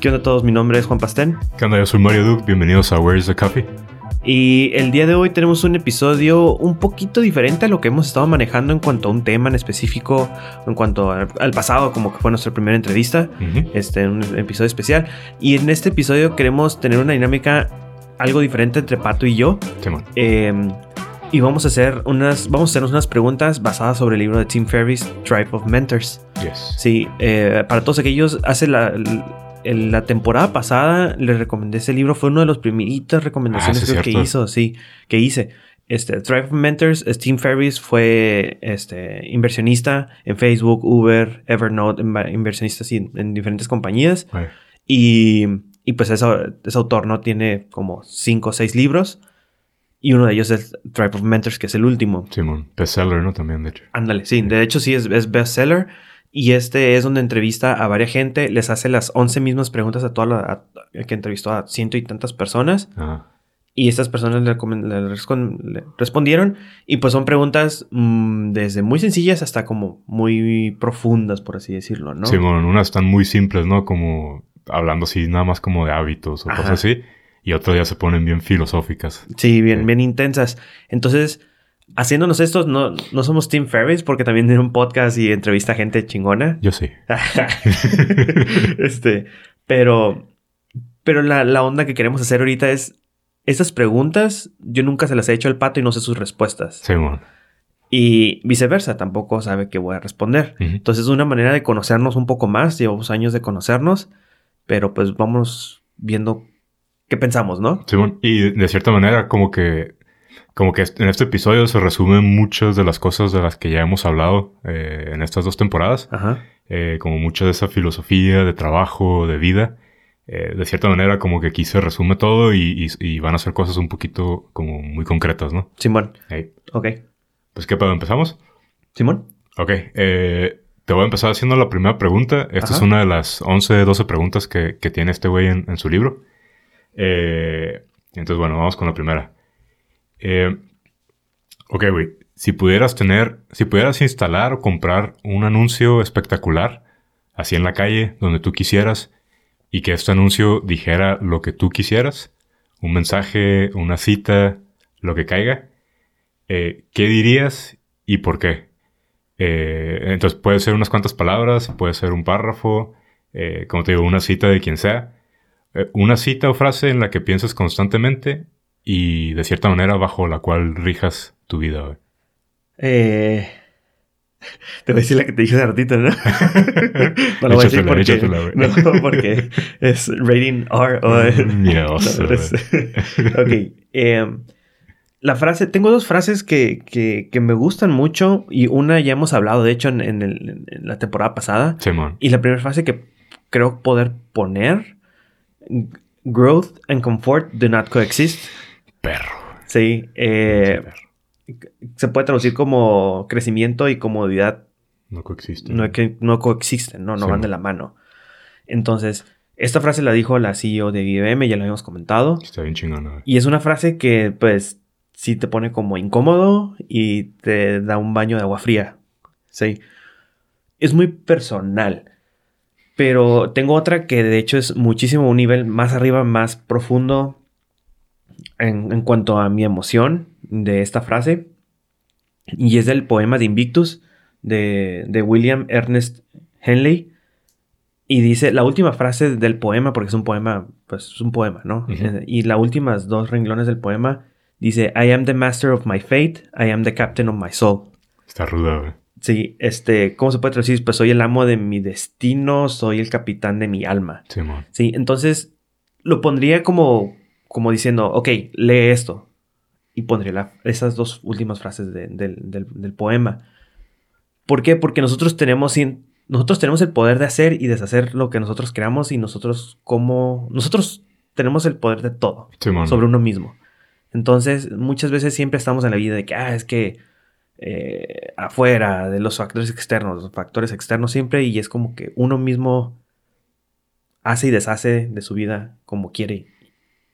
¿Qué onda a todos? Mi nombre es Juan Pastén ¿Qué onda? Yo soy Mario Duke, bienvenidos a Where's the Coffee. Y el día de hoy tenemos un episodio un poquito diferente a lo que hemos estado manejando en cuanto a un tema en específico, en cuanto al, al pasado, como que fue nuestra primera entrevista, Ujú. este, un episodio especial. Y en este episodio queremos tener una dinámica algo diferente entre Pato y yo. Eh, y vamos a hacer unas, vamos a hacernos unas preguntas basadas sobre el libro de Tim Ferriss, Tribe of Mentors. Yes. Sí, eh, para todos aquellos, hace la, el- la temporada pasada les recomendé ese libro, fue una de las primeritas recomendaciones Ah, sí, que hizo, sí, que hice. Este, Thrive of Mentors, Tim Ferriss fue este, inversionista en Facebook, Uber, Evernote, inversionista sí, en, en diferentes compañías. Ay, Y, y pues ese, ese autor no tiene como cinco o seis libros. Y uno de ellos es Tribe of Mentors, que es el último. Simón. Bestseller, ¿no? También, de hecho. Ándale, sí, de hecho sí es, es bestseller. Y este es donde entrevista a varias gente, les hace las 11 mismas preguntas a toda la a- que entrevistó a ciento y tantas personas. Y estas personas le, respondieron. Y pues son preguntas mm, desde muy sencillas hasta como muy profundas, por así decirlo, ¿no? Simón, unas están muy simples, ¿no? Como hablando así, nada más como de hábitos o Ajá. cosas así. Y otras ya se ponen bien filosóficas. Sí, bien, Sí. bien intensas. Entonces, haciéndonos estos, no, no somos Tim Ferriss porque también tiene un podcast y entrevista a gente chingona. Yo sí. este, pero, pero la, la onda que queremos hacer ahorita es, estas preguntas yo nunca se las he hecho al pato y no sé sus respuestas. Simón. Y viceversa, tampoco sabe qué voy a responder. Ujú. Entonces es una manera de conocernos un poco más, llevamos años de conocernos, pero pues vamos viendo qué pensamos, ¿no? Simón. Y de cierta manera, como que. Como que en este episodio se resumen muchas de las cosas de las que ya hemos hablado eh, en estas dos temporadas. Ajá. eh, como mucha de esa filosofía de trabajo, de vida. Eh, de cierta manera, como que aquí se resume todo y, y- y van a ser cosas un poquito como muy concretas, ¿no? Simón, Hey, ok. Pues, ¿qué pedo? ¿Empezamos? Simón. Ok. eh, te voy a empezar haciendo la primera pregunta. Esta Ajá. es una de las 11, 12 preguntas que, que tiene este güey en, en su libro. Entonces, bueno, vamos con la primera. Eh, ok, güey. Si pudieras tener, si pudieras instalar o comprar un anuncio espectacular, así en la calle, donde tú quisieras, y que este anuncio dijera lo que tú quisieras, un mensaje, una cita, lo que caiga, eh, ¿qué dirías y por qué? Eh, entonces puede ser unas cuantas palabras, puede ser un párrafo, eh, como te digo, una cita de quien sea. Una cita o frase en la que piensas constantemente y de cierta manera bajo la cual rijas tu vida. güey. Eh, te voy a decir la que te dije hace ratito, ¿no? no lo voy a decir porque, échatela, no, porque es rating R. o- Miedoso, No, es- ok. eh, la frase, tengo dos frases que, que, que me gustan mucho y una ya hemos hablado, de hecho, en, en el- en la temporada pasada. Simón. Y la primera frase que creo poder poner, growth and comfort do not coexist. Perro. Sí, eh, perro. se puede traducir como crecimiento y comodidad No coexiste. no, que, no coexisten, no, no Sí, van de la mano. Entonces, esta frase la dijo la CEO de IBM, ya lo habíamos comentado. Está bien chingona. Y es una frase que, pues, sí te pone como incómodo y te da un baño de agua fría. Sí. Es muy personal. Pero tengo otra que de hecho es muchísimo un nivel más arriba, más profundo en, en cuanto a mi emoción de esta frase. Y es del poema de Invictus de, de William Ernest Henley. Y dice la última frase del poema, porque es un poema, pues es un poema, ¿no? Eh, Y las últimas dos renglones del poema dice: I am the master of my fate, I am the captain of my soul. Está ruda, güey. Sí, este, ¿cómo se puede traducir? Pues soy el amo de mi destino, soy el capitán de mi alma. Simón. Sí, entonces lo pondría como, como diciendo, ok, lee esto. Y pondría la- esas dos últimas frases de- del, del- del poema. ¿Por qué? Porque nosotros tenemos, nosotros tenemos el poder de hacer y deshacer lo que nosotros queramos y nosotros como... Nosotros tenemos el poder de todo sobre uno mismo. Entonces, muchas veces siempre estamos en la vida de que, ah, es que eh, afuera de los factores externos, los factores externos siempre, y es como que uno mismo hace y deshace de su vida como quiere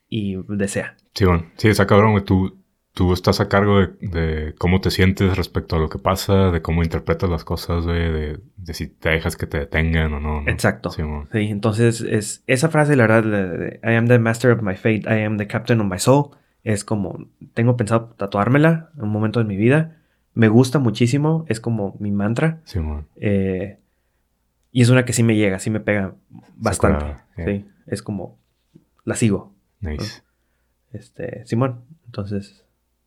y desea. Sí, bueno. Sí, está cabrón, güey. Tú, tú estás a cargo de, de cómo te sientes respecto a lo que pasa, de cómo interpretas las cosas, güey, de, de si te dejas que te detengan o no. ¿no? Exacto. Sí. Sí, entonces es esa frase, la verdad, de, I am the master of my fate, I am the captain of my soul, es como, tengo pensado tatuármela en un momento de mi vida. Me gusta muchísimo, es como mi mantra. Sí, eh, y es una que sí me llega, sí me pega bastante. Yeah. Sí, es como, la sigo. Nice. Este, Simón, entonces,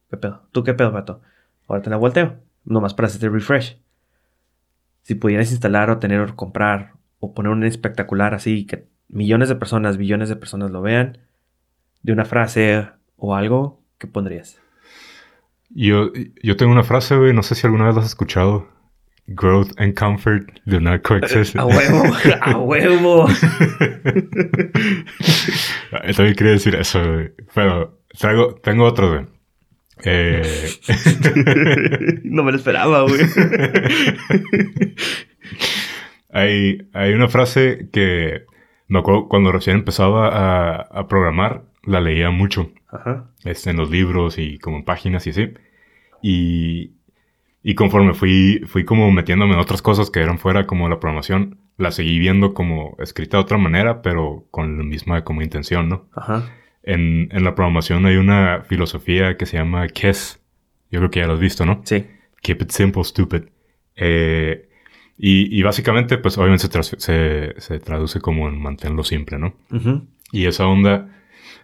¿qué pedo? ¿Tú qué pedo, pato? Ahora te la volteo, nomás para hacerte refresh. Si pudieras instalar o tener o comprar o poner un espectacular así que millones de personas, billones de personas lo vean, de una frase o algo, ¿qué pondrías? Yo, yo tengo una frase, güey, no sé si alguna vez la has escuchado. Growth and comfort do not coexist. ¡A huevo! ¡A huevo! Yo también quería decir eso, güey. Pero traigo, tengo otro, güey. Eh, no me lo esperaba, güey. hay, hay una frase que me acuerdo cuando recién empezaba a, a programar, la leía mucho. Ajá. este, en los libros y como en páginas y así. Y, y conforme fui, fui como metiéndome en otras cosas que eran fuera como la programación, la seguí viendo como escrita de otra manera, pero con la misma como intención, ¿no? Ajá. En, en la programación hay una filosofía que se llama KESS. Yo creo que ya lo has visto, ¿no? Sí. Keep it simple, stupid. Eh, y, y básicamente, pues obviamente se, se, se traduce como en mantenerlo simple, ¿no? Ujú. Y esa onda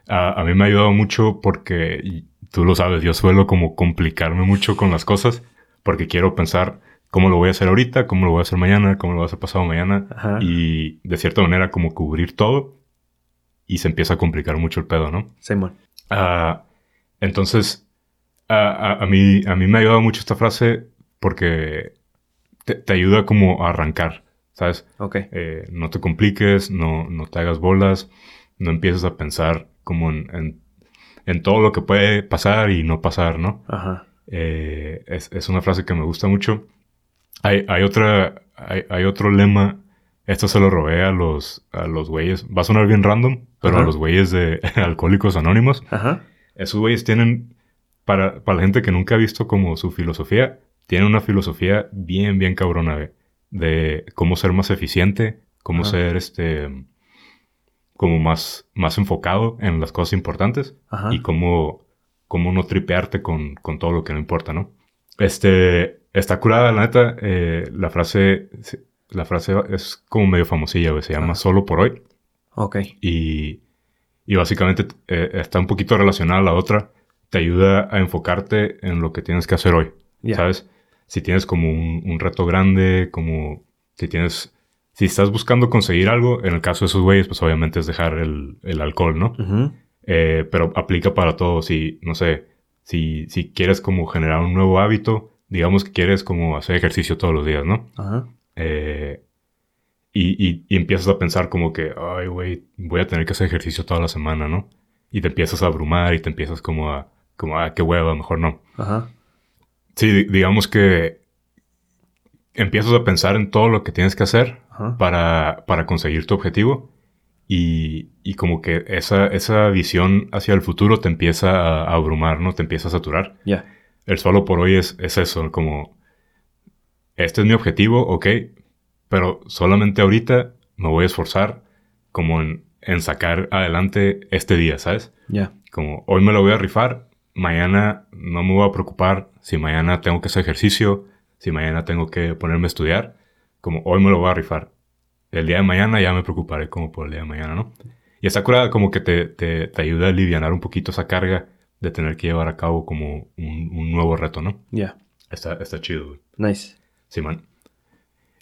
a, a mí me ha ayudado mucho porque, tú lo sabes, yo suelo como complicarme mucho con las cosas porque quiero pensar cómo lo voy a hacer ahorita, cómo lo voy a hacer mañana, cómo lo voy a hacer pasado mañana Ajá. y de cierta manera como cubrir todo y se empieza a complicar mucho el pedo, ¿no? Simón. Ah, entonces, a, a- a mí, a mí me ha ayudado mucho esta frase porque te, te ayuda como a arrancar, ¿sabes? Ok. Eh, no te compliques, no, no te hagas bolas, no empieces a pensar como en, en, en todo lo que puede pasar y no pasar, ¿no? Ajá. Eh, es, es una frase que me gusta mucho. Hay, hay otra, hay, hay otro lema, esto se lo robé a los, a los güeyes, va a sonar bien random, pero Ajá. a los güeyes de Alcohólicos Anónimos. Ajá. Esos güeyes tienen, para, para la gente que nunca ha visto como su filosofía, tienen una filosofía bien, bien cabrona de, de cómo ser más eficiente, cómo Ajá. ser este, como más, más enfocado en las cosas importantes Ajá. y cómo, cómo no tripearte con, con todo lo que no importa, ¿no? Este, está curada, la neta, eh, la frase, la frase es como medio famosilla, güey, se llama Ajá. solo por hoy. Ok. Y, y básicamente eh, está un poquito relacionada a la otra. Te ayuda a enfocarte en lo que tienes que hacer hoy. Ya. ¿Sabes? Si tienes como un, un reto grande, como si tienes... Si estás buscando conseguir algo, en el caso de esos güeyes, pues obviamente es dejar el, el alcohol, ¿no? Ujú. Eh, pero aplica para todo. Si, no sé, si, si quieres como generar un nuevo hábito, digamos que quieres como hacer ejercicio todos los días, ¿no? Ajá. Eh, y, y- y empiezas a pensar como que, ay, güey, voy a tener que hacer ejercicio toda la semana, ¿no? Y te empiezas a abrumar y te empiezas como a, como, ah, qué hueva, mejor no. Ajá. Sí, di- digamos que empiezas a pensar en todo lo que tienes que hacer Ajá. para, para conseguir tu objetivo y, y como que esa, esa visión hacia el futuro te empieza a, a abrumar, ¿no? Te empieza a saturar Ya. el solo por hoy es, es eso, como, este es mi objetivo, ok, pero solamente ahorita me voy a esforzar como en, en sacar adelante este día, ¿sabes? Ya. Como hoy me lo voy a rifar, mañana no me voy a preocupar si mañana tengo que hacer ejercicio, si mañana tengo que ponerme a estudiar, como hoy me lo voy a rifar. El día de mañana ya me preocuparé como por el día de mañana, ¿no? Y esta curada como que te, te, te ayuda a aliviar un poquito esa carga de tener que llevar a cabo como un, un nuevo reto, ¿no? Ya. Está, está chido, güey. Nice. Simón.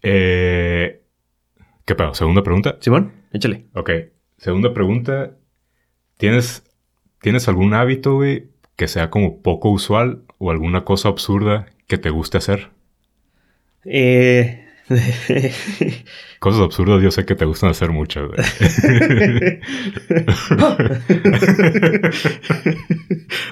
Eh, ¿Qué pedo? ¿Segunda pregunta? Simón, échale. Ok. Segunda pregunta. ¿Tienes, ¿tienes algún hábito, güey, que sea como poco usual o alguna cosa absurda que te guste hacer? Eh... Cosas absurdas yo sé que te gustan hacer muchas.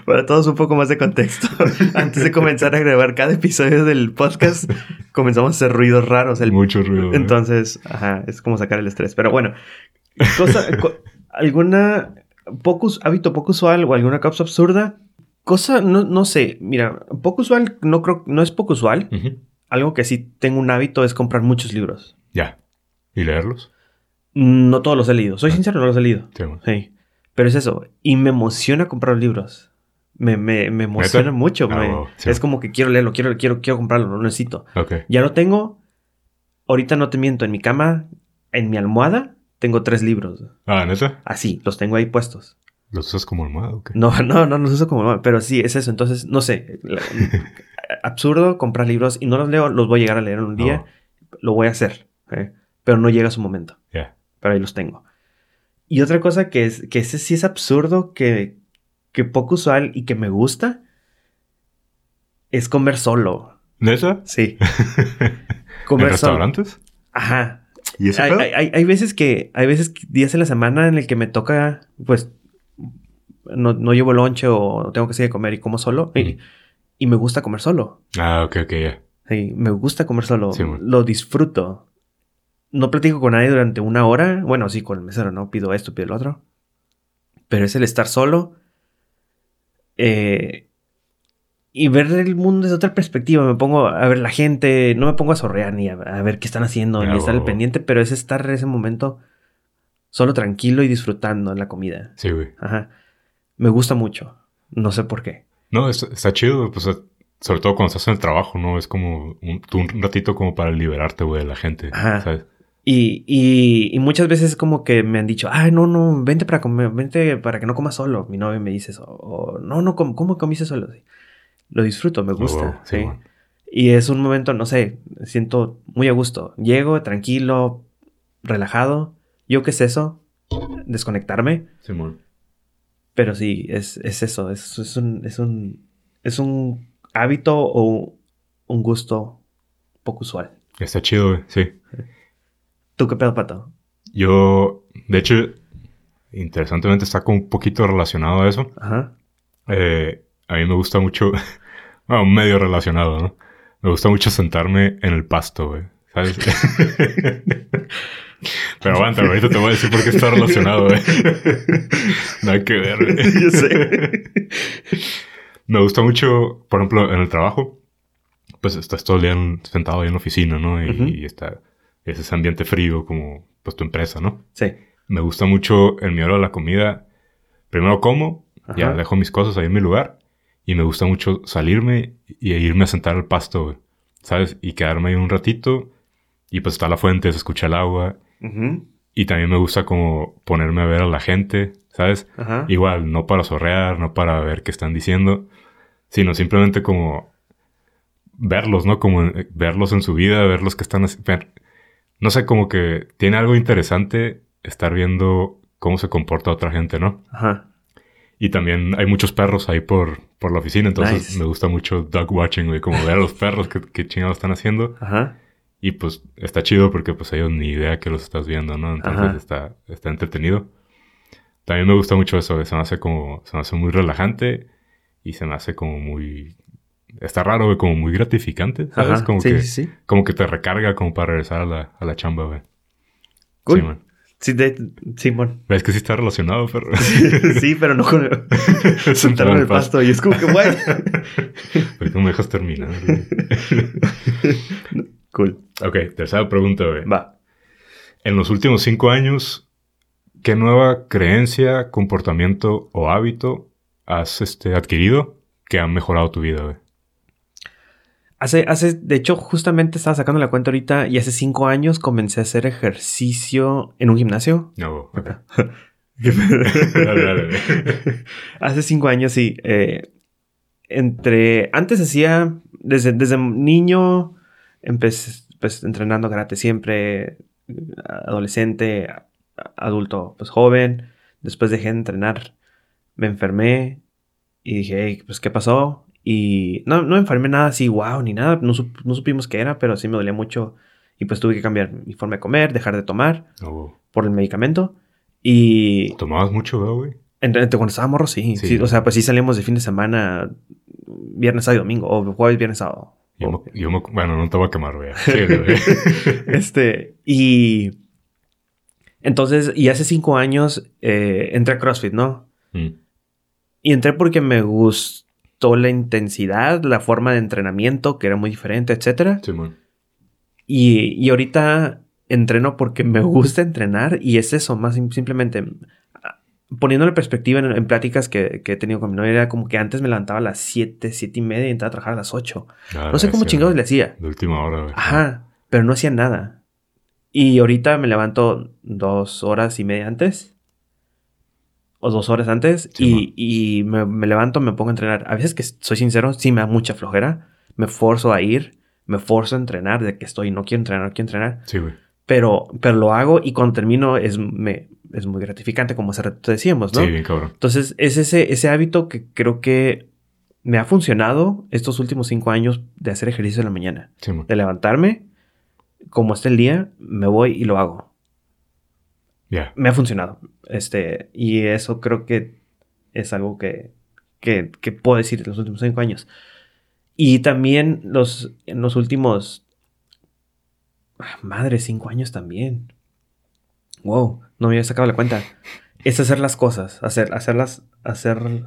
Para todos un poco más de contexto. Antes de comenzar a grabar cada episodio del podcast, comenzamos a hacer ruidos raros. El... Mucho ruido. Entonces, ajá, es como sacar el estrés. Pero bueno, Cosa, co- alguna poco, hábito poco usual o alguna causa absurda. Cosa, no, no sé, mira, poco usual, no creo, no es poco usual. Ujú. Algo que sí tengo un hábito es comprar muchos libros. Ya. ¿Y leerlos? No todos los he leído. Soy Ah. sincero, no los he leído. Sí. Pero es eso. Y me emociona comprar libros. Me, me, me emociona mucho. Ah, me- wow. Sí. Es como que quiero leerlo, quiero, quiero, quiero comprarlo, lo necesito. Ok. Ya lo tengo. Ahorita no te miento. En mi cama, en mi almohada, tengo tres libros. Ah, ¿neta? Así, los tengo ahí puestos. ¿Los usas como almohada o qué? No, no, no, no los uso como... Pero sí, es eso. Entonces, no sé. Absurdo comprar libros y no los leo. Los voy a llegar a leer en un día. No. Lo voy a hacer. ¿eh? Pero no llega su momento. Pero ahí los tengo. Y otra cosa que es que ese sí es absurdo, que, que poco usual y que me gusta, es comer solo. ¿Neta? Sí. ¿En Comer solo. restaurantes? Ajá. ¿Y ese Hay, hay- hay- hay veces que, hay veces que- días en la semana en el que me toca, pues, no, no llevo lonche o tengo que seguir a comer y como solo. Y. y me gusta comer solo. Ah, ok, ok, ya. Sí, me gusta comer solo. Sí, lo disfruto. No platico con nadie durante una hora. Bueno, sí, con el mesero, ¿no? Pido esto, pido lo otro. Pero es el estar solo. eh, y ver el mundo desde otra perspectiva. Me pongo a ver la gente. No me pongo a sorrear ni a, a ver qué están haciendo Ah, ni estar al pendiente. Pero es estar en ese momento solo tranquilo y disfrutando la comida. Sí, güey. Ajá. Me gusta mucho. No sé por qué. No, está, está chido, pues, sobre todo cuando estás en el trabajo, ¿no? Es como un, ratito como para liberarte, güey, de la gente, Ajá. ¿sabes? Y, y, y muchas veces como que me han dicho, ay, no, no, vente para comer, vente para que no comas solo. Mi novio me dice eso. O, no, no, ¿cómo, cómo comiste solo? Sí. Lo disfruto, me gusta. sí, sí. Y es un momento, no sé, siento muy a gusto. Llego tranquilo, relajado. ¿Yo qué es eso? Desconectarme. Simón. Pero sí, es, es eso. Es, es, un, es, un, es un hábito o un gusto poco usual. Está chido, güey, sí. ¿Tú qué pedo, Pato? Yo, de hecho, interesantemente está como un poquito relacionado a eso. Ajá. Eh, a mí me gusta mucho, bueno, medio relacionado, ¿no? Me gusta mucho sentarme en el pasto, güey. ¿Sabes? Pero aguanta, ahorita te voy a decir por qué está relacionado, güey. Nada que ver, güey. Yo sé. Me gusta mucho, por ejemplo, en el trabajo, pues estás todo el día en- sentado ahí en la oficina, ¿no? Y, está es ese ambiente frío como, pues, tu empresa, ¿no? Sí. Me gusta mucho en mi hora de la comida. Primero como, ya Ajá. dejo mis cosas ahí en mi lugar. Y me gusta mucho salirme y irme a sentar al pasto, güey. ¿Sabes? Y quedarme ahí un ratito. Y pues está la fuente, se escucha el agua. Y también me gusta como ponerme a ver a la gente, ¿sabes? Igual, no para sorrear, no para ver qué están diciendo, sino simplemente como verlos, ¿no? Como eh, verlos en su vida, verlos que están... ver- No sé, como que tiene algo interesante estar viendo cómo se comporta otra gente, ¿no? Ajá. Y también hay muchos perros ahí por, por la oficina, entonces Nice. me gusta mucho dog watching, güey, como ver a los perros que, que chingados están haciendo. Ajá. Y pues está chido porque pues ellos ni idea que los estás viendo, ¿no? Entonces Ajá. está, está entretenido. También me gusta mucho eso, se me hace como, se me hace muy relajante y se me hace como muy, está raro, güey, como muy gratificante, ¿sabes? Ajá. Como sí, que, sí, como que te recarga como para regresar a la, a la chamba, güey. Cool. Sí, man. Sí, de, Simón. ¿Ves que sí está relacionado, pero... sí, pero no con el... Sentarme en el pasto. Y es como que, güey. ¿Por qué no me dejas terminar? Cool. ok, tercera pregunta, güey. Va. En los últimos cinco años, ¿qué nueva creencia, comportamiento o hábito has este, adquirido que ha mejorado tu vida, güey? Hace, hace, de hecho, justamente estaba sacando la cuenta ahorita y hace cinco años comencé a hacer ejercicio en un gimnasio. No, ok. dale, dale, dale. Hace cinco años, sí. eh, entre. Antes hacía. Desde, desde niño. Empecé pues, entrenando karate siempre. Adolescente. Adulto, pues joven. Después dejé de entrenar. Me enfermé. Y dije, "Ey, pues, ¿qué pasó? Y no, no me enfermé nada así, wow, ni nada. No, sup- no supimos qué era, pero sí me dolía mucho. Y pues tuve que cambiar mi forma de comer, dejar de tomar No, por el medicamento. Y Tomabas mucho, ¿verdad, güey? cuando estaba morro, sí, Sí. sí. O sea, pues sí salíamos de fin de semana, viernes, sábado y domingo, o jueves, viernes, sábado. Yo, me, yo me- bueno, no te voy a quemar, güey. Sí, este, y, Entonces, y hace cinco años eh, entré a CrossFit, ¿no? Mm. Y entré porque me gustó la intensidad, la forma de entrenamiento, que era muy diferente, etcétera. Simón. Y, y ahorita entreno porque me gusta entrenar y es eso, más sim- simplemente poniéndolo en perspectiva en, en pláticas que, que he tenido con mi novia, era como que antes me levantaba a las 7, 7 y media y entraba a trabajar a las 8. Ah, No sé cómo chingados le hacía. De última hora, güey. Ajá, pero no hacía nada. Y ahorita me levanto dos horas y media antes. O dos horas antes. Sí, y y me, me levanto, me pongo a entrenar. A veces que soy sincero, sí me da mucha flojera. Me forzo a ir. Me forzo a entrenar de que estoy, no quiero entrenar, no quiero entrenar. Sí, güey. Pero, pero lo hago y cuando termino es, me, es muy gratificante, como hace rato decíamos, ¿no? Sí, bien cabrón. Entonces, es ese, ese hábito que creo que me ha funcionado estos últimos cinco años de hacer ejercicio en la mañana Simón. de levantarme, como está el día, me voy y lo hago. Ya. Me ha funcionado. Este, y eso creo que es algo que, que, que puedo decir en los últimos cinco años. Y también los, en los últimos... ah, Madre, cinco años también. Wow, no me había sacado la cuenta. Es hacer las cosas, hacer, hacerlas, hacer...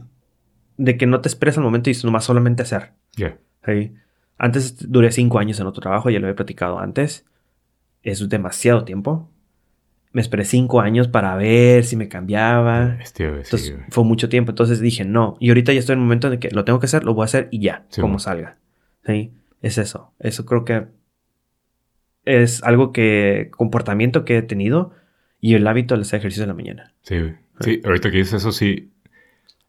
De que no te esperes al momento y nomás solamente hacer. Ya. Sí. Antes duré cinco años en otro trabajo, ya lo he platicado antes. Es demasiado tiempo. Me esperé cinco años para ver si me cambiaba. Este, sí, Entonces fue mucho tiempo. Entonces dije, no. Y ahorita ya estoy en el momento en el que lo tengo que hacer, lo voy a hacer y ya, Sí, como salga. Sí. Es eso. Eso creo que es algo que, comportamiento que he tenido y el hábito de hacer ejercicio en la mañana. Sí, güey. Sí, ahorita que dices eso, sí.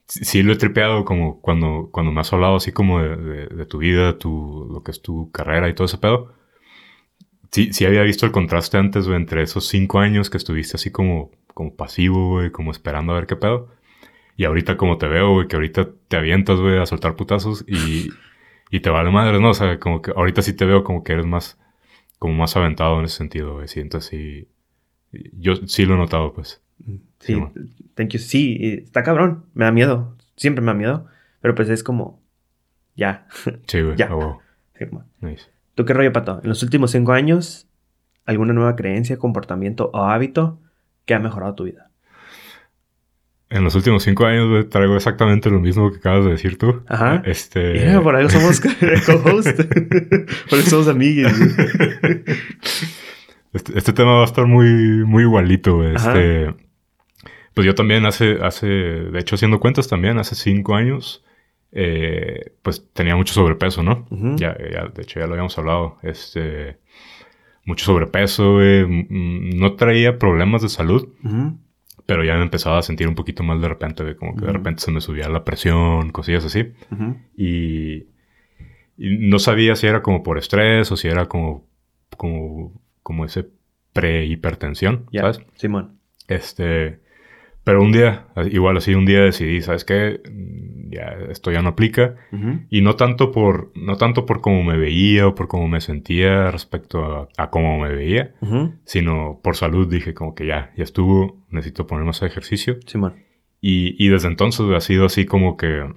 Sí, sí lo he tripeado como cuando, cuando me has hablado así como de, de- de tu vida, tu, lo que es tu carrera y todo ese pedo. Sí, sí había visto el contraste antes, güey, entre esos cinco años que estuviste así como, como pasivo, güey, como esperando a ver qué pedo. Y ahorita como te veo, güey, que ahorita te avientas, güey, a soltar putazos y, y te vale madre, ¿no? O sea, como que ahorita sí te veo como que eres más, como más aventado en ese sentido, güey. Siento así. Yo sí lo he notado, pues. Sí, Sí, thank you. Sí, y está cabrón. Me da miedo. Siempre me da miedo. Pero pues es como, ya. Sí, güey. Ya. Sí, como- Nice. ¿Tú qué rollo, Pato? En los últimos cinco años, ¿alguna nueva creencia, comportamiento o hábito que ha mejorado tu vida? En los últimos cinco años, güey, traigo exactamente lo mismo que acabas de decir tú. Ajá. Este. Por algo somos co-host. por eso somos amigos. Este, este tema va a estar muy, muy igualito. Ajá. Este. Pues yo también hace, hace, de hecho, haciendo cuentas también, hace cinco años, eh, pues tenía mucho sobrepeso, ¿no? Ya, ya, de hecho, ya lo habíamos hablado. Este. Mucho sobrepeso, No traía problemas de salud, pero ya me empezaba a sentir un poquito mal de repente, güey. Como que de repente se me subía la presión, cosillas así. Y, y no sabía si era como por estrés o si era como, como, como ese pre-hipertensión, ¿sabes? Simón. Este, pero un día, igual así, un día decidí, ¿sabes qué? Mm, Ya, esto ya no aplica. Y no tanto por, no tanto por cómo me veía o por cómo me sentía respecto a, a cómo me veía, sino por salud dije como que ya, ya estuvo, necesito poner más ejercicio. Simón. Y, y desde entonces ha sido así como que.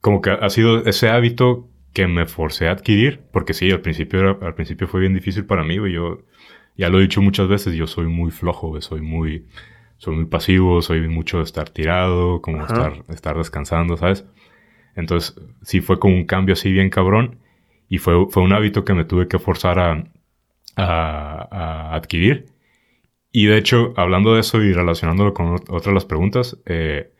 Como que ha sido ese hábito que me forcé a adquirir. Porque sí, al principio, era- al principio fue bien difícil para mí, güey. Yo ya lo he dicho muchas veces, yo soy muy flojo, güey. Soy muy, soy muy pasivo, soy mucho de estar tirado, como Ajá. estar, estar descansando, ¿sabes? Entonces, sí fue como un cambio así bien cabrón. Y fue, fue un hábito que me tuve que forzar a, a- a adquirir. Y de hecho, hablando de eso y relacionándolo con ot- otras de las preguntas, eh,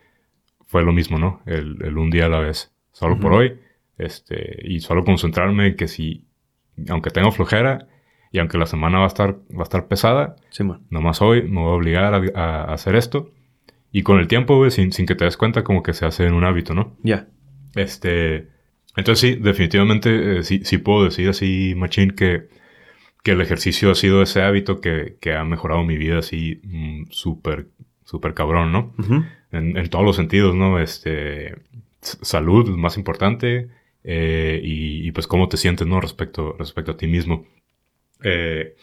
fue lo mismo, ¿no? El, el un día a la vez. Solo por hoy. Este, y solo concentrarme en que si, aunque tengo flojera y aunque la semana va a estar, va a estar pesada, Simón. nomás hoy me voy a obligar a, a hacer esto. Y con el tiempo, güey, sin, sin que te des cuenta, como que se hace en un hábito, ¿no? Ya. Este. Entonces sí, definitivamente eh, sí, sí puedo decir así, Machín, que, que el ejercicio ha sido ese hábito que, que ha mejorado mi vida así mm, súper, súper cabrón, ¿no? En, en todos los sentidos, ¿no? Este. Salud, más importante. Eh, y, y, pues cómo te sientes, ¿no? Respecto, respecto a ti mismo. Eh,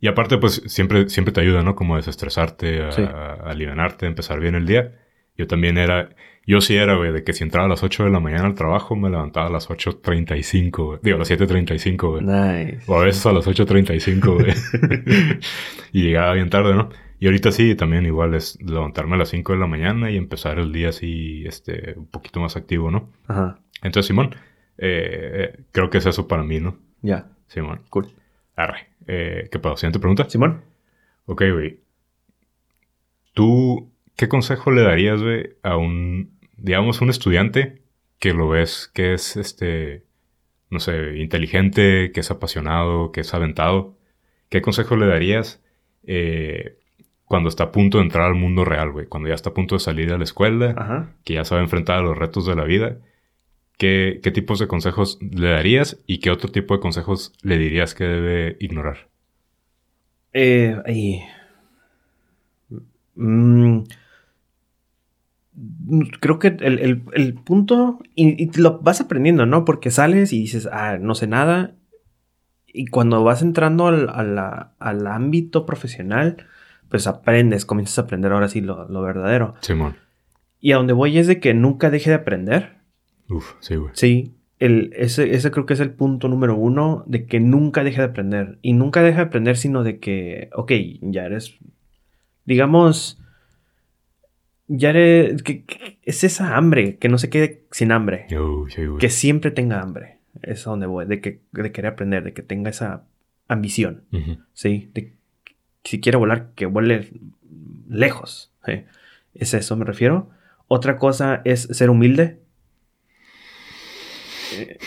y aparte, pues siempre, siempre te ayuda, ¿no? Como a desestresarte, a, Sí. a alivianarte, a empezar bien el día. Yo también era, yo sí era, güey, de que si entraba a las 8 de la mañana al trabajo, me levantaba a las 8.35, güey. Digo, a las 7.35, güey. Nice. O a veces a las 8.35, güey. y llegaba bien tarde, ¿no? Y ahorita sí, también igual es levantarme a las 5 de la mañana y empezar el día así, este, un poquito más activo, ¿no? Ajá. Entonces, Simón, eh, eh, creo que es eso para mí, ¿no? Ya. Simón. Cool. Arre. Eh, ¿Qué pasa? Siguiente pregunta. Simón. Ok, güey. ¿Tú qué consejo le darías, güey, a un, digamos, un estudiante que lo ves que es, este, no sé, inteligente, que es apasionado, que es aventado? ¿Qué consejo le darías eh, cuando está a punto de entrar al mundo real, güey? Cuando ya está a punto de salir de la escuela, Ajá. que ya sabe enfrentar a los retos de la vida. ¿Qué, ¿Qué tipos de consejos le darías y qué otro tipo de consejos le dirías que debe ignorar? Eh, ahí. Mm, creo que el, el- el punto, y, y lo vas aprendiendo, ¿no? Porque sales y dices, ah, no sé nada. Y cuando vas entrando al, a la- al ámbito profesional, pues aprendes, comienzas a aprender ahora sí lo, lo verdadero. Simón. Y a donde voy es de que nunca deje de aprender. Uf, sí, güey. Sí, el, ese, ese creo que es el punto número uno, de que nunca deje de aprender. Y nunca deje de aprender, sino de que, ok, ya eres, digamos, ya eres, que, que- es esa hambre, que no se quede sin hambre, Yo, sí, güey. que siempre tenga hambre. Es a donde voy, de, que, de querer aprender, de que tenga esa ambición. ¿sí? De, si quiere volar, que vuele lejos. ¿sí? Es eso me refiero. Otra cosa es ser humilde. Eh,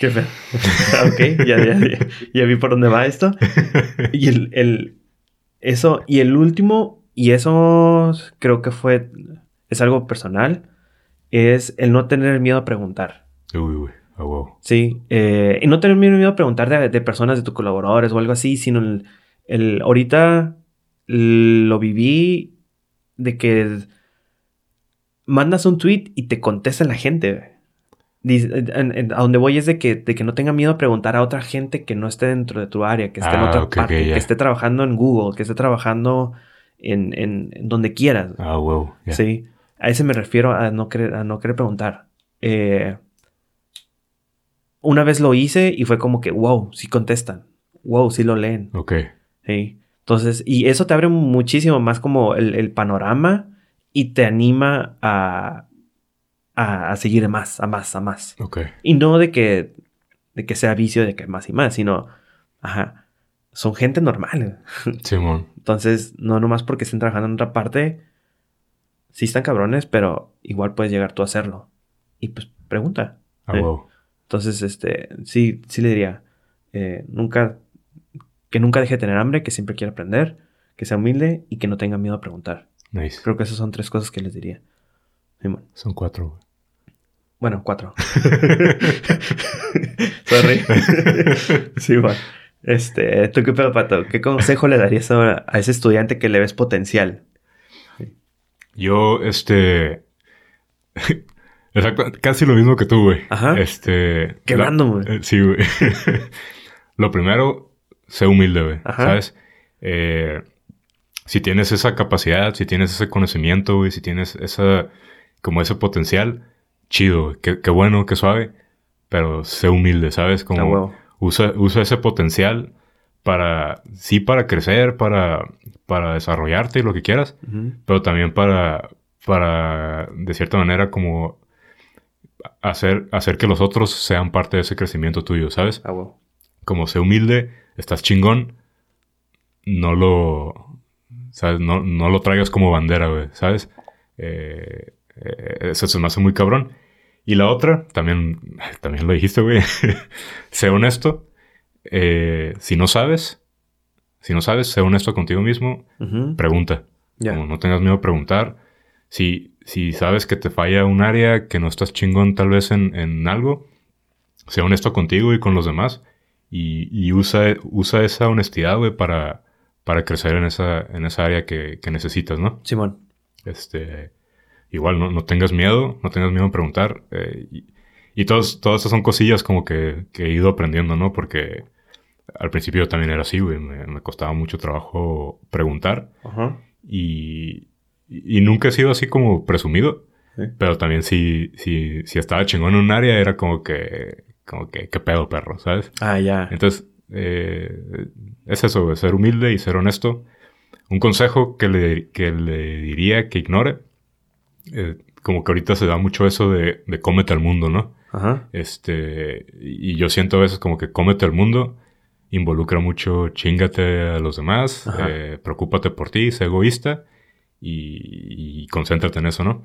Qué feo. ok, ya, ya, ya, ya vi por dónde va esto. Y el, el- eso, y el último, y eso creo que fue, es algo personal, es el no tener miedo a preguntar. Uy, güey. A huevo. Sí, eh, y no tener miedo a preguntar de, de personas, de tus colaboradores o algo así, sino el, el- ahorita lo viví de que mandas un tweet y te contesta la gente. Dice- en- en- a donde voy es de que, de que no tenga miedo a preguntar a otra gente que no esté dentro de tu área, que esté en Ah, otra parte, que esté trabajando en Google, que esté trabajando en, en- donde quieras. Ah, ya. Sí, a ese me refiero a no querer, a no querer preguntar. Eh, una vez lo hice y fue como que, wow, sí contestan. Wow, sí lo leen. Ok. Sí. Entonces, y eso te abre muchísimo más como el, el panorama y te anima a, a, a seguir más, a más, a más. Ok. Y no de que, de que sea vicio de que más y más, sino, ajá, son gente normal. Simón. Entonces, no nomás porque estén trabajando en otra parte, sí están cabrones, pero igual puedes llegar tú a hacerlo. Y pues pregunta. A Sí. huevo. Entonces, este, sí, sí le diría, eh, nunca, que nunca deje de tener hambre, que siempre quiera aprender, que sea humilde y que no tenga miedo a preguntar. Nice. Creo que esas son tres cosas que les diría. Simón. Son cuatro, güey. Bueno, cuatro. Sorry. sí, bueno. Este, ¿tú qué pedo, Pato? ¿Qué consejo le darías a, a ese estudiante que le ves potencial? Yo, este. Exacto, casi lo mismo que tú, güey. Ajá. Este. Qué la- random, güey. eh, sí, güey. lo primero, sé humilde, güey. ¿Sabes? Eh, si tienes esa capacidad, si tienes ese conocimiento, güey, si tienes esa. como ese potencial, chido. Qué, qué bueno, qué suave. Pero sé humilde, ¿sabes? Como usa, usa ese potencial para. sí, para crecer, para. para desarrollarte y lo que quieras pero también para, para, de cierta manera, como hacer, hacer que los otros sean parte de ese crecimiento tuyo, ¿sabes? Como sé humilde, estás chingón, no lo, ¿sabes? No, no lo traigas como bandera, güey, ¿sabes? Eh, eh, eso se me hace muy cabrón. Y la otra, también, también lo dijiste, güey, sé honesto. Eh, si no sabes, si no sabes, sé honesto contigo mismo, pregunta. Como no tengas miedo a preguntar. Si, si sabes que te falla un área, que no estás chingón tal vez en, en algo, sea honesto contigo y con los demás. Y, y usa, usa esa honestidad, güey, para, para crecer en esa, en esa área que, que necesitas, ¿no? Simón. Este, igual, no, no tengas miedo, no tengas miedo a preguntar. eh, y y todas, todas esas son cosillas como que, que he ido aprendiendo, ¿no? Porque al principio yo también era así, güey. Me, me costaba mucho trabajo preguntar. Ajá. Y, y, y nunca he sido así como presumido. Sí. Pero también si, si, si estaba chingón en un área, era como que, como que, qué pedo, perro, ¿sabes? Ah, ya. Entonces, eh, es eso, ser humilde y ser honesto. Un consejo que le, que le diría que ignore, eh, como que ahorita se da mucho eso de, de cómete al mundo, ¿no? Ajá. Este, y yo siento a veces como que cómete al mundo, involucra mucho, chingate a los demás, eh, preocúpate por ti, sé egoísta y, y concéntrate en eso, ¿no?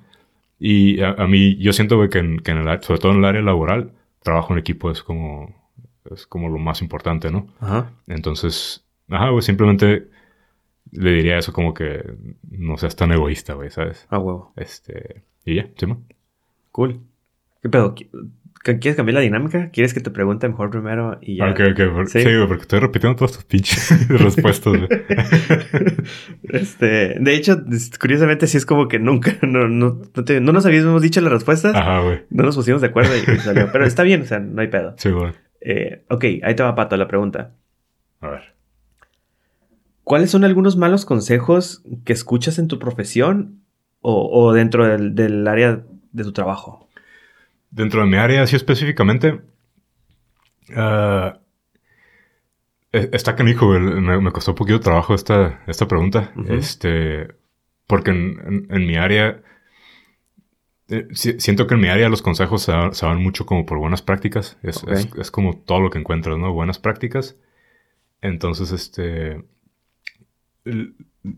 Y a, a mí, yo siento que, en, que en el, sobre todo en el área laboral, trabajo en equipo es como, es como lo más importante, ¿no? Ajá. Entonces, ajá, güey, simplemente le diría eso como que no seas tan egoísta, güey, ¿sabes? Ah, huevo. Este, y ya, sí, man. Cool. ¿Qué pedo? ¿Qui- ¿Quieres cambiar la dinámica? ¿Quieres que te pregunte mejor primero y ya? Ok, ok, Sí. sí, porque estoy repitiendo todas tus pinches respuestas, este, de hecho, curiosamente sí es como que nunca, no, no, no, te- no nos habíamos dicho las respuestas, Ajá, güey. no nos pusimos de acuerdo y, y salió. Pero está bien, o sea, no hay pedo. Sí, güey. Eh, ok, ahí te va Pato la pregunta. A ver. ¿Cuáles son algunos malos consejos que escuchas en tu profesión o, o dentro del, del área de tu trabajo? Dentro de mi área, así específicamente, e- está canijo. Me, me costó un poquito de trabajo esta, esta pregunta. Este, porque en, en- en mi área, eh, si- siento que en mi área los consejos se, se van mucho como por buenas prácticas. Es, Ok. es- es como todo lo que encuentras, ¿no? Buenas prácticas. Entonces, este,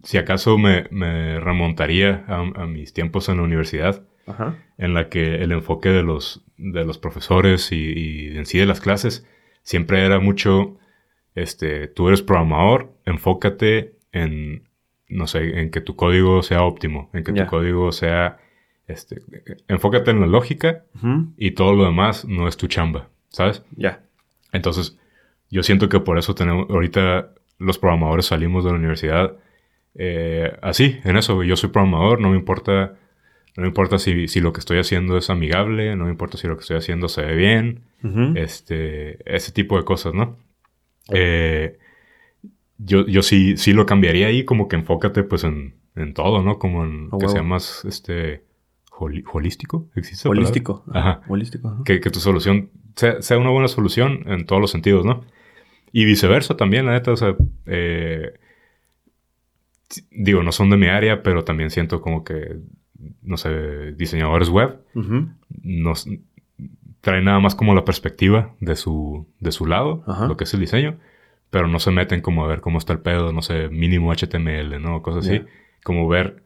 si acaso me, me remontaría a, a mis tiempos en la universidad, Ajá. en la que el enfoque de los, de los profesores y, y en sí de las clases siempre era mucho, este, tú eres programador, enfócate en, no sé, en que tu código sea óptimo, en que tu código sea, este, enfócate en la lógica y todo lo demás no es tu chamba, ¿sabes? Ya. Entonces, yo siento que por eso tenemos, ahorita los programadores salimos de la universidad eh, así, en eso, yo soy programador, no me importa, no me importa si, si lo que estoy haciendo es amigable, no me importa si lo que estoy haciendo se ve bien, este, ese tipo de cosas, ¿no? Eh, yo, yo sí, sí lo cambiaría ahí, como que enfócate pues en, en todo, ¿no? Como en que sea más, este, holístico, ¿existe? Holístico. Ajá Holístico. ajá. que, que tu solución sea, sea una buena solución en todos los sentidos, ¿no? Y viceversa también, la neta, o sea, eh, digo, no son de mi área, pero también siento como que, no sé, diseñadores web Ujú. nos traen nada más como la perspectiva de su, de su lado, Ajá. lo que es el diseño, pero no se meten como a ver cómo está el pedo, no sé, mínimo HTML, ¿no? Cosas así. Como ver,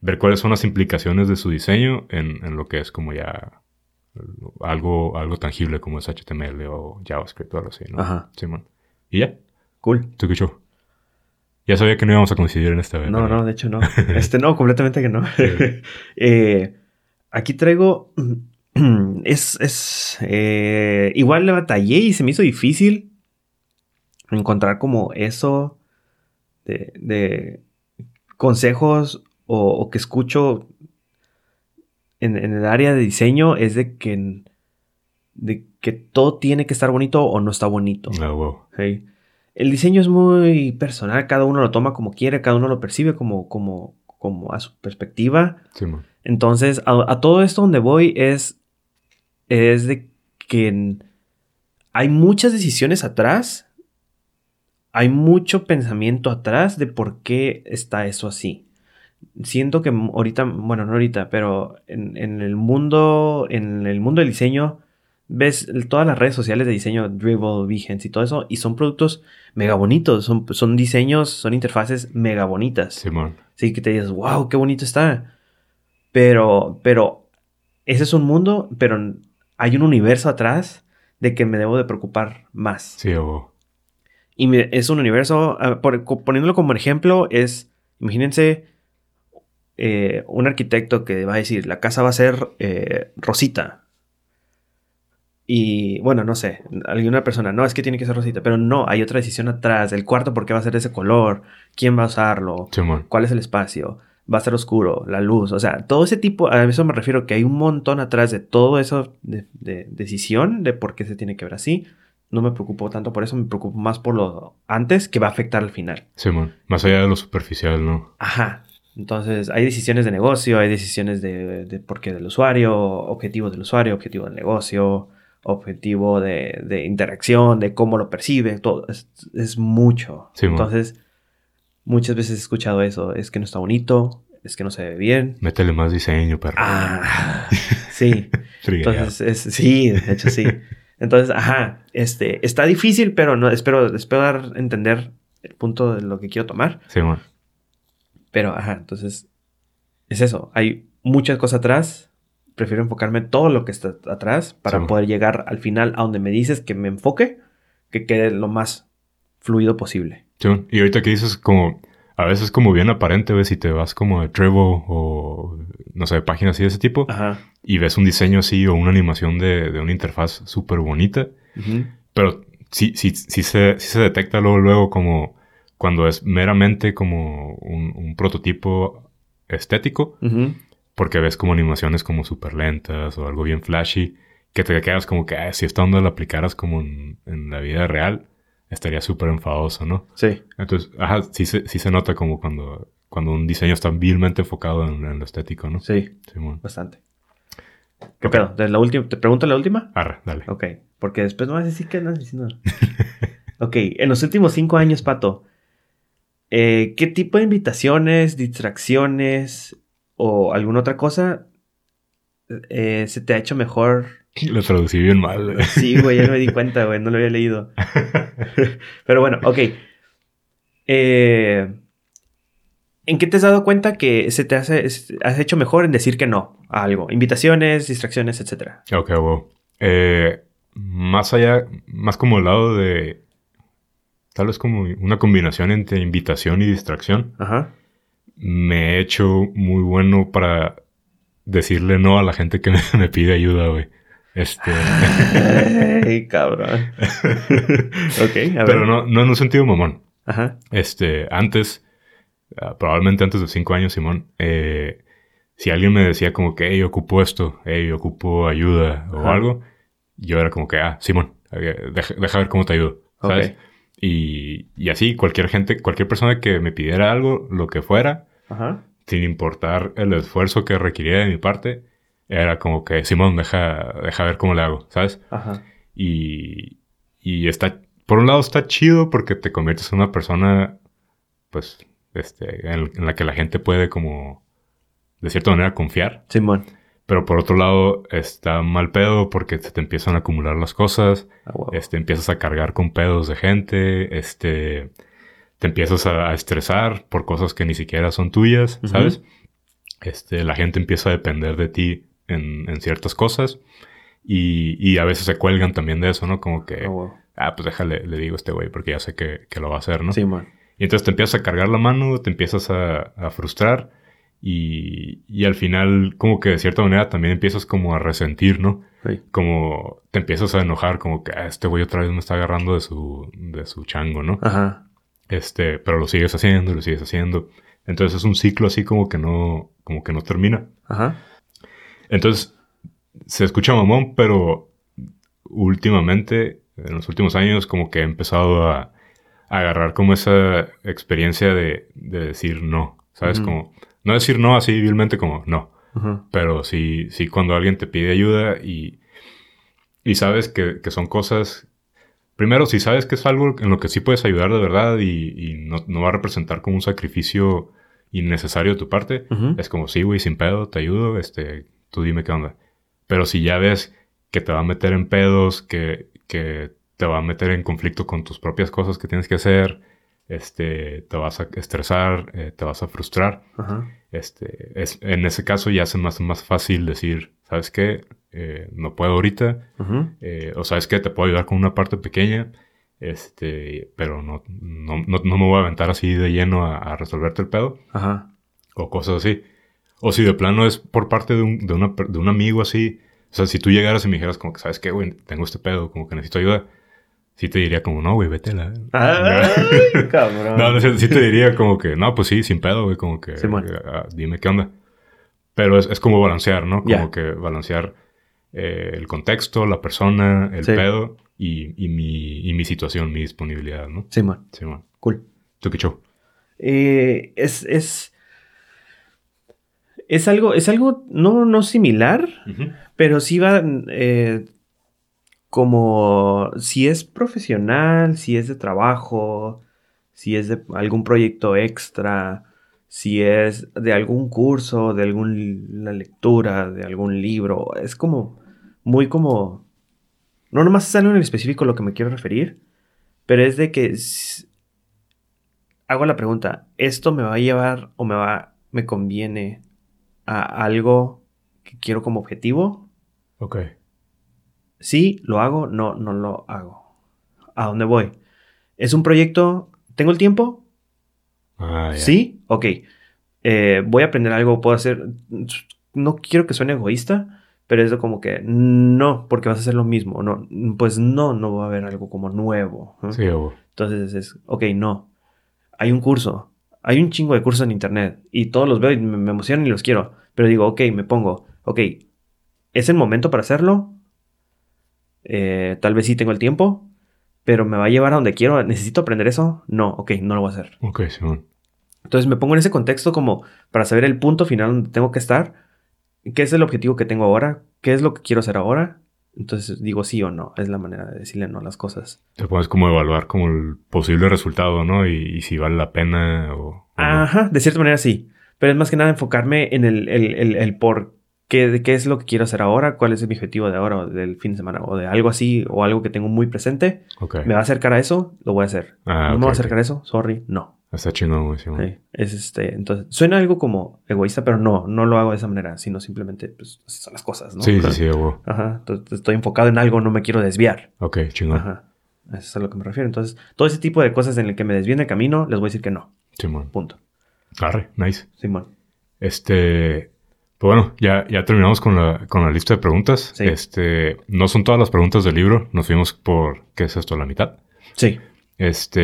ver cuáles son las implicaciones de su diseño en, en lo que es como ya algo, algo tangible como es HTML o JavaScript o algo así, ¿no? Ajá. Simón. Y ya, Cool. ¿tú qué show? Ya sabía que no íbamos a coincidir en esta vez. No, no, de hecho no. Este no, completamente que no. Eh, aquí traigo. Es. es eh, igual le batallé y se me hizo difícil encontrar como eso de, de consejos o, o que escucho en, en el área de diseño es de que, de que todo tiene que estar bonito o no está bonito. Ah, wow. Sí. El diseño es muy personal, cada uno lo toma como quiere, cada uno lo percibe como, como, como a su perspectiva. Entonces, a, a todo esto donde voy es, es de que hay muchas decisiones atrás, hay mucho pensamiento atrás de por qué está eso así. Siento que ahorita, bueno, no ahorita, pero en, en el mundo, en el mundo del diseño, ves todas las redes sociales de diseño, Dribble, Behance y todo eso, y son productos mega bonitos, son, son diseños, son interfaces mega bonitas. Simón. Sí, que te dices, wow, qué bonito está. Pero, pero, ese es un mundo, pero hay un universo atrás de que me debo de preocupar más. Sí, huevo. Y me- es un universo, ah, por- poniéndolo como ejemplo, es, imagínense eh, un arquitecto que va a decir, la casa va a ser eh, rosita. Y bueno, no sé, alguna persona, no, es que tiene que ser rosita, pero no, hay otra decisión atrás, el cuarto, ¿por qué va a ser ese color? ¿Quién va a usarlo? Cuál es el espacio, va a ser oscuro, la luz, o sea, todo ese tipo, a eso me refiero, que hay un montón atrás de todo eso de, de decisión de por qué se tiene que ver así. No me preocupo tanto por eso, me preocupo más por lo antes que va a afectar al final. Simón. Más allá de lo superficial, ¿no? Ajá, Entonces, hay decisiones de negocio, hay decisiones de, de por qué del usuario, objetivo del usuario, objetivo del negocio, objetivo de, de interacción, de cómo lo percibe, todo. Es, es mucho. Sí. Entonces, muchas veces he escuchado eso. Es que no está bonito, es que no se ve bien. Métele más diseño, perro. Ah, sí. Entonces, es, sí, de hecho sí. Entonces, ajá, este, está difícil, pero no, espero, espero dar entender el punto de lo que quiero tomar. Sí, man. Pero, ajá, entonces, es eso. Hay muchas cosas atrás. Prefiero enfocarme en todo lo que está atrás para Sí. poder llegar al final a donde me dices que me enfoque, que quede lo más fluido posible. Sí. Y ahorita que dices como... A veces como bien aparente, ves, si te vas como de Trevo o... No sé, páginas así de ese tipo. Ajá. Y ves un diseño así o una animación de, de una interfaz súper bonita. Ujú. Pero sí, sí, sí, se, sí se detecta luego, luego como... Cuando es meramente como un, un prototipo estético. Ujú. Porque ves como animaciones como súper lentas o algo bien flashy. Que te quedas como que "Ah, si esta onda la aplicaras como en, en la vida real, estaría súper enfadoso, ¿no? Sí. Entonces, ajá, sí se, sí se nota como cuando, cuando un diseño está vilmente enfocado en, en lo estético, ¿no? Sí, bastante. ¿Qué pedo? ¿De la última? ¿Te pregunto la última? Arre, dale. Ok, porque después no vas a decir que andas diciendo. ok, en los últimos cinco años, Pato, eh, ¿qué tipo de invitaciones, distracciones o alguna otra cosa eh, se te ha hecho mejor? Lo traducí bien mal. Sí, güey, ya me di cuenta, güey, no lo había leído. Pero bueno, ok. Eh, ¿En qué te has dado cuenta que se te hace, has hecho mejor en decir que no a algo? Invitaciones, distracciones, etcétera. ok, wow. Eh, más allá, más como el lado de... Tal vez como una combinación entre invitación y distracción. Ajá. Me he hecho muy bueno para decirle no a la gente que me, me pide ayuda, güey. Este... Ay, cabrón. ok, a ver. Pero no, no en un sentido mamón. Ajá. Este, antes, ah, probablemente antes de cinco años, Simón, eh, si alguien me decía como que, hey, ocupo esto, hey, ocupo ayuda o Ajá. algo, yo era como que, ah, Simón, eh, deja, deja ver cómo te ayudo, ¿sabes? Y, y así, cualquier gente, cualquier persona que me pidiera algo, lo que fuera, Ajá. sin importar el esfuerzo que requiriera de mi parte, era como que, Simón, deja, deja ver cómo le hago, ¿sabes? Ajá. Y, y está, por un lado está chido porque te conviertes en una persona, pues, este, en, en la que la gente puede como, de cierta manera, confiar. Simón. Pero por otro lado está mal pedo porque se te empiezan a acumular las cosas, Ah, este, empiezas a cargar con pedos de gente, este, te empiezas a, a estresar por cosas que ni siquiera son tuyas. ¿sabes? Este, la gente empieza a depender de ti en, en ciertas cosas y, y a veces se cuelgan también de eso, ¿no? Como que, Ah, huevo. ah, pues déjale, le digo a este güey porque ya sé que, que lo va a hacer, ¿no? Simón. Y entonces te empiezas a cargar la mano, te empiezas a, a frustrar y, y al final como que de cierta manera también empiezas como a resentir, ¿no? Sí. Como te empiezas a enojar, como que "Ah, este güey otra vez me está agarrando de su, de su chango, ¿no? Ajá. Este, pero lo sigues haciendo, lo sigues haciendo. Entonces es un ciclo así como que no, como que no termina. Ajá. Entonces, se escucha mamón, pero últimamente, en los últimos años, como que he empezado a, a agarrar como esa experiencia de, de decir no, ¿sabes? Como, no decir no así vilmente como no, pero sí, sí cuando alguien te pide ayuda y, y sabes que, que son cosas... Primero, si sabes que es algo en lo que sí puedes ayudar de verdad y, y no, no va a representar como un sacrificio innecesario de tu parte, es como, sí, güey, sin pedo, te ayudo, este, tú dime qué onda. Pero si ya ves que te va a meter en pedos, que, que te va a meter en conflicto con tus propias cosas que tienes que hacer, este, te vas a estresar, eh, te vas a frustrar, este, es, en ese caso ya se me hace más fácil decir, ¿sabes qué? Eh, no puedo ahorita, Ujú. eh, o sabes qué, te puedo ayudar con una parte pequeña, este, pero no, no, no, no me voy a aventar así de lleno a, a resolverte el pedo Ajá. o cosas así. O si de plano es por parte de un, de una de un amigo así. O sea, si tú llegaras y me dijeras como que, ¿sabes qué, güey? Tengo este pedo, como que necesito ayuda. Sí te diría como, no, güey, vete la... Ay, cabrón. No, no, sí sí te diría como que, no, pues sí, sin pedo, güey, como que, Simón. ah, dime qué onda. Pero es, es como balancear, ¿no? Como Ya. que balancear eh, el contexto, la persona, el Sí. pedo y, y mi, y mi situación, mi disponibilidad, ¿no? Simón. Simón. Cool. ¿Tú qué show? Eh, es, es... Es algo, es algo no, no similar, pero sí va eh, como si es profesional, si es de trabajo, si es de algún proyecto extra, si es de algún curso, de alguna lectura, de algún libro. Es como muy como... No nomás es algo en específico a lo que me quiero referir, pero es de que hago la pregunta, ¿esto me va a llevar o me va, me conviene a algo que quiero como objetivo? Ok. Sí, lo hago, no, no lo hago. ¿A dónde voy? ¿Es un proyecto? ¿Tengo el tiempo? Ah. Sí, ok. Eh, voy a aprender algo, puedo hacer... No quiero que suene egoísta, pero es como que no, porque vas a hacer lo mismo. No, pues no, no va a haber algo como nuevo. ¿no? Sí. Entonces es, ok, no. Hay un curso. Hay un chingo de cursos en internet. Y todos los veo y me, me emocionan y los quiero. Pero digo, ok, me pongo, ok, ¿es el momento para hacerlo? Eh, tal vez sí tengo el tiempo. Pero me va a llevar a donde quiero. ¿Necesito aprender eso? No, ok, no lo voy a hacer. Ok, Simón. Entonces me pongo en ese contexto como para saber el punto final donde tengo que estar. ¿Qué es el objetivo que tengo ahora? ¿Qué es lo que quiero hacer ahora? Entonces digo sí o no. Es la manera de decirle no a las cosas. Te puedes como evaluar como el posible resultado, ¿no? Y, y si vale la pena o... o no. Ajá, de cierta manera sí. Pero es más que nada enfocarme en el, el, el, el por qué, de qué es lo que quiero hacer ahora, cuál es mi objetivo de ahora, o del fin de semana, o de algo así, o algo que tengo muy presente. Ok. ¿Me va a acercar a eso? Lo voy a hacer. Ah, ¿No me va a acercar a eso? Sorry, no. Está chingón, güey. Sí, es este, entonces, suena algo como egoísta, pero no, no lo hago de esa manera, sino simplemente, pues, así son las cosas, ¿no? Sí, sí, sí, huevo. Ajá, entonces estoy enfocado en algo, no me quiero desviar. Ok, chingón. Ajá, eso es a lo que me refiero. Entonces, todo ese tipo de cosas en el que me desvíen el camino, les voy a decir que no, Simón. punto. Arre, nice. Simón. Este, pues bueno, ya, ya terminamos con la, con la lista de preguntas. Sí. Este, no son todas las preguntas del libro, nos fuimos por, ¿qué es esto? La mitad. Sí. Este,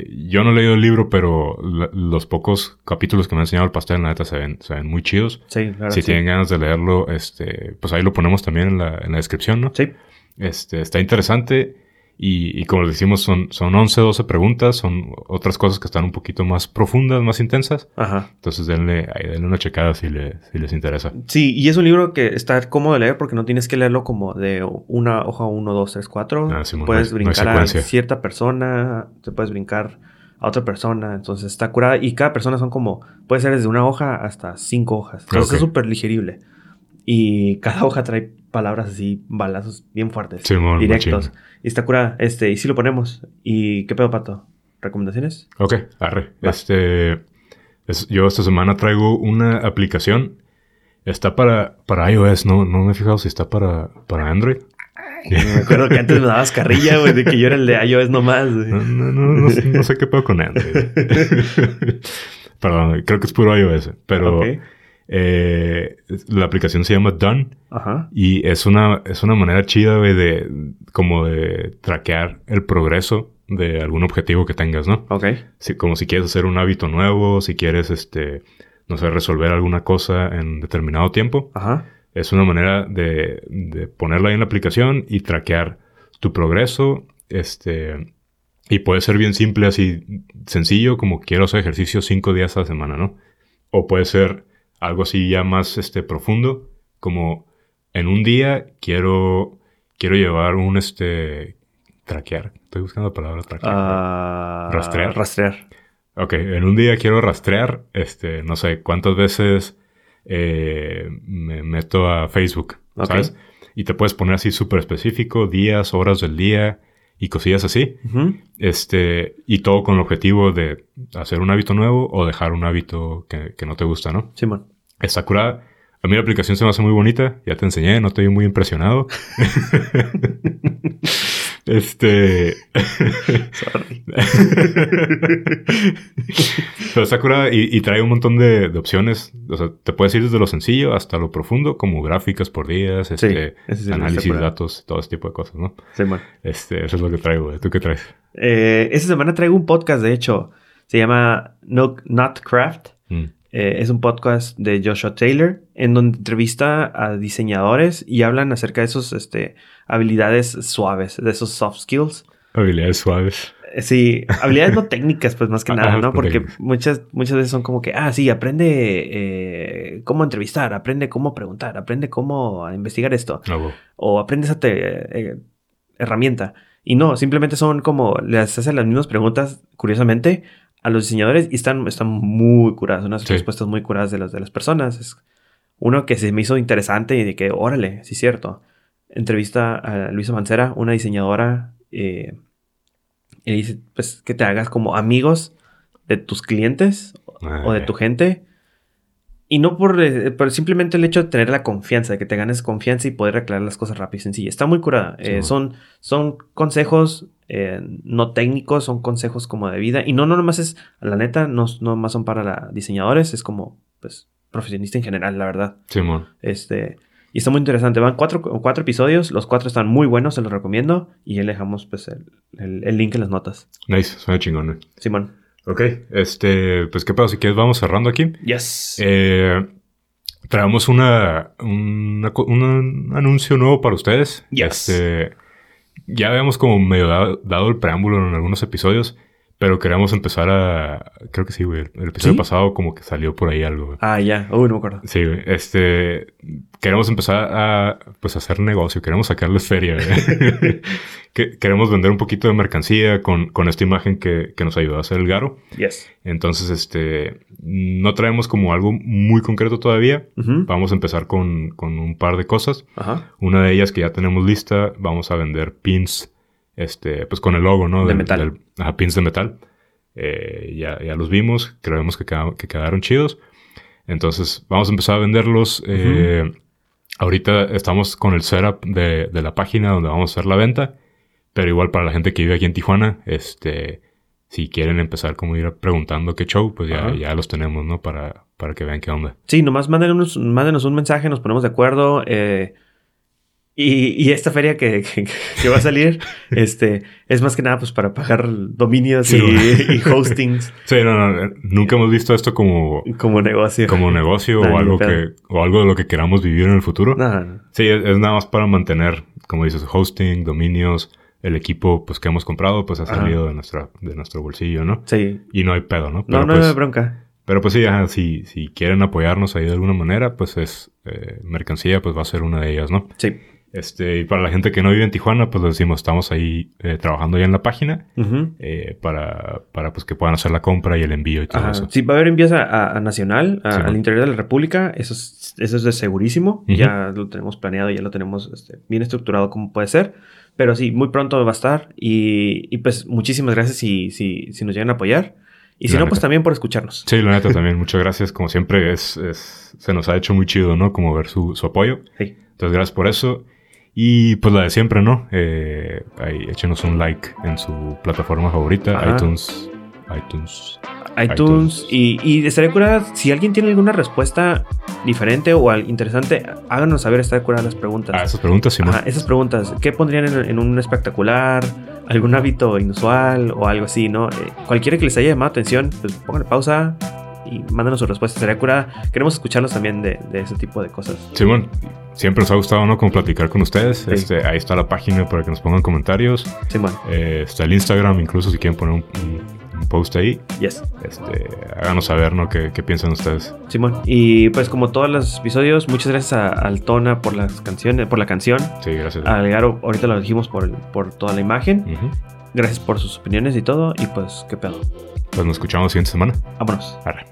eh, yo no he leído el libro, pero la- los pocos capítulos que me ha enseñado el pastel, la neta, se ven, se ven muy chidos. Sí, claro. si sí. tienen ganas de leerlo, este, pues ahí lo ponemos también en la, en la descripción, ¿no? Sí. Este, está interesante y, y como les decimos, son, son 11, 12 preguntas, son otras cosas que están un poquito más profundas, más intensas. Ajá. Entonces denle, ahí denle una checada si, le- si les interesa. Sí, y es un libro que está cómodo de leer porque no tienes que leerlo como de una hoja 1, 2, 3, 4. Ah, sí, no puedes no brincar a secuencia. cierta persona, te puedes brincar a otra persona, entonces está curada y cada persona son como, puede ser desde una hoja hasta cinco hojas. Entonces Ok. es súper ligerible. Y cada hoja trae palabras así, balazos bien fuertes, Simón, directos. machín. Y está curada, este, y sí lo ponemos. ¿Y qué pedo, Pato? ¿Recomendaciones? Ok, arre. Va. Este, es- yo esta semana traigo una aplicación. Está para, para iOS, no, no me he fijado si está para, para Android. Me acuerdo que antes me dabas carrilla, güey, de que yo era el de iOS nomás. güey. No, no, no, no no sé qué pedo con Android. Perdón, creo que es puro iOS. Pero Ok. Eh, la aplicación se llama Done. Ajá. Y es una, es una manera chida, güey, de como de traquear el progreso de algún objetivo que tengas, ¿no? Ok. Si- como si quieres hacer un hábito nuevo, si quieres, este, no sé, resolver alguna cosa en determinado tiempo. Ajá. Es una manera de, de ponerla ahí en la aplicación y traquear tu progreso, este, y puede ser bien simple, así, sencillo, como quiero hacer ejercicio cinco días a la semana, ¿no? O puede ser algo así ya más, este, profundo, como en un día quiero, quiero llevar un, este, traquear. Estoy buscando la palabra traquear. Ah, Rastrear. Rastrear. Ok, en un día quiero rastrear, este, no sé, cuántas veces eh, me meto a Facebook, Ok. ¿sabes? Y te puedes poner así súper específico, días, horas del día y cosillas así. Este, y todo con el objetivo de hacer un hábito nuevo o dejar un hábito que, que no te gusta, ¿no? Simón. Está curada. A mí la aplicación se me hace muy bonita. Ya te enseñé, no estoy muy impresionado. este. Sorry. Pero está curada y, y trae un montón de, de opciones. O sea, te puedes ir desde lo sencillo hasta lo profundo, como gráficas por días, este, sí, análisis de datos, todo ese tipo de cosas, ¿no? Simón. Este, eso es lo que traigo. ¿Tú qué traes? Eh, esta semana traigo un podcast, de hecho. Se llama No, Not Craft. Mm. Eh, es un podcast de Joshua Taylor en donde entrevista a diseñadores y hablan acerca de sus este, habilidades suaves, de esos soft skills. Habilidades suaves. Sí, habilidades no técnicas, pues más que nada, no. Porque muchas, muchas veces son como que, ah, sí, aprende eh, cómo entrevistar, aprende cómo preguntar, aprende cómo investigar esto, No, güey. o aprende esa te- eh, herramienta. Y no, simplemente son como, les hacen las mismas preguntas, curiosamente, a los diseñadores y están, están muy curadas, unas Sí. respuestas muy curadas de las de las personas. Es uno que se me hizo interesante y de que, órale, sí es cierto. Entrevista a Luisa Mancera, una diseñadora, eh, y dice, pues, que te hagas como amigos de tus clientes o de tu gente. Y no por, eh, por simplemente el hecho de tener la confianza, de que te ganes confianza y poder aclarar las cosas rápido y sencillo. Está muy curada. Sí, Eh, son, son consejos eh, no técnicos, son consejos como de vida. Y no, no nomás es, la neta, no, no nomás son para la- diseñadores, es como, pues, profesionista en general, la verdad. Simón. Este, y está muy interesante. Van cuatro, cuatro episodios, los cuatro están muy buenos, se los recomiendo. Y le dejamos, pues, el, el- el link en las notas. Nice, suena chingón. Simón. Ok, este, pues qué pedo, si quieres vamos cerrando aquí. Yes. Eh, traemos una, una un anuncio nuevo para ustedes. Yes. Este, ya habíamos como medio dado, dado el preámbulo en algunos episodios, pero queríamos empezar a... Creo que sí, güey. El episodio ¿Sí? pasado como que salió por ahí algo. güey. ah, ya. Uy, no me acuerdo. Sí, güey. Este, queremos empezar a, pues, hacer negocio. Queremos sacarles feria, güey. Que- queremos vender un poquito de mercancía con, con esta imagen que, que nos ayudó a hacer el Garo. Yes. Entonces, este, no traemos como algo muy concreto todavía. Vamos a empezar con, con un par de cosas. Ajá. Una de ellas que ya tenemos lista, vamos a vender pins, este, pues con el logo, ¿no? De metal. ajá, pins de metal. Eh, ya, ya los vimos, creemos que, queda- que quedaron chidos. Entonces, vamos a empezar a venderlos. eh, ahorita estamos con el setup de, de la página donde vamos a hacer la venta. Pero igual para la gente que vive aquí en Tijuana, este, si quieren empezar como ir preguntando qué show, pues ya, ya los tenemos, ¿no? Para, para que vean qué onda. Sí, nomás mándenos, mándenos un mensaje, nos ponemos de acuerdo. eh, y, y esta feria que, que- que va a salir, este, es más que nada pues para pagar dominios Sí, y, hostings Sí, no, no, eh, nunca hemos visto esto como, como negocio. como negocio o algo que, o algo de lo que queramos vivir en el futuro. No, no. Sí, es, es nada más para mantener, como dices, hosting, dominios, el equipo pues que hemos comprado, pues ha Ajá. salido de nuestra, de nuestro bolsillo, ¿no? Sí. Y no hay pedo, ¿no? No, Pero no pues, hay bronca. pero pues sí, ajá, si, si quieren apoyarnos ahí de alguna manera, pues es eh, mercancía, pues va a ser una de ellas, ¿no? Sí. Este, y para la gente que no vive en Tijuana, pues les decimos, estamos ahí eh, trabajando ya en la página Ujú. eh, para, para pues que puedan hacer la compra y el envío y todo Ajá. eso. Sí, va a haber envíos a, a- Nacional, a- Sí, al interior de la República. Eso es, eso es de segurísimo. Ujú. Ya lo tenemos planeado, ya lo tenemos este, bien estructurado como puede ser. Pero sí, muy pronto va a estar. Y, y, pues muchísimas gracias si, si, si nos llegan a apoyar. Y si La no, pues neta. también por escucharnos. Sí, la neta también, muchas gracias. Como siempre, es, es- se nos ha hecho muy chido, ¿no? Como ver su, su apoyo. Sí. Entonces, gracias por eso. Y pues la de siempre, ¿no? Eh, ahí, échenos un like en su plataforma favorita, Ajá. iTunes. iTunes. iTunes. iTunes. Y, y estaría curada, si alguien tiene alguna respuesta diferente o al- interesante, háganos saber, está curada las preguntas. Ah, esas preguntas, Simón. Ajá, esas preguntas, ¿qué pondrían en, en un espectacular? ¿Algún hábito inusual o algo así, no? Eh, cualquiera que les haya llamado atención, pues pónganle pausa y mándanos su respuesta, estaría curada. Queremos escucharlos también de, de ese tipo de cosas. Simón, siempre nos ha gustado, ¿no? Como platicar con ustedes. Sí. Este, ahí está la página para que nos pongan comentarios. Simón, Eh, está el Instagram, incluso si quieren poner un, un- un post ahí. yes. Este, háganos saber, ¿no? ¿Qué, qué piensan ustedes? Simón. Y pues como todos los episodios, muchas gracias a Altona por las canciones, por la canción. Sí, gracias. A Garo, ahorita lo dijimos por, por toda la imagen. Gracias por sus opiniones y todo. Y pues, qué pedo. Pues nos escuchamos la siguiente semana. Vámonos. Arre.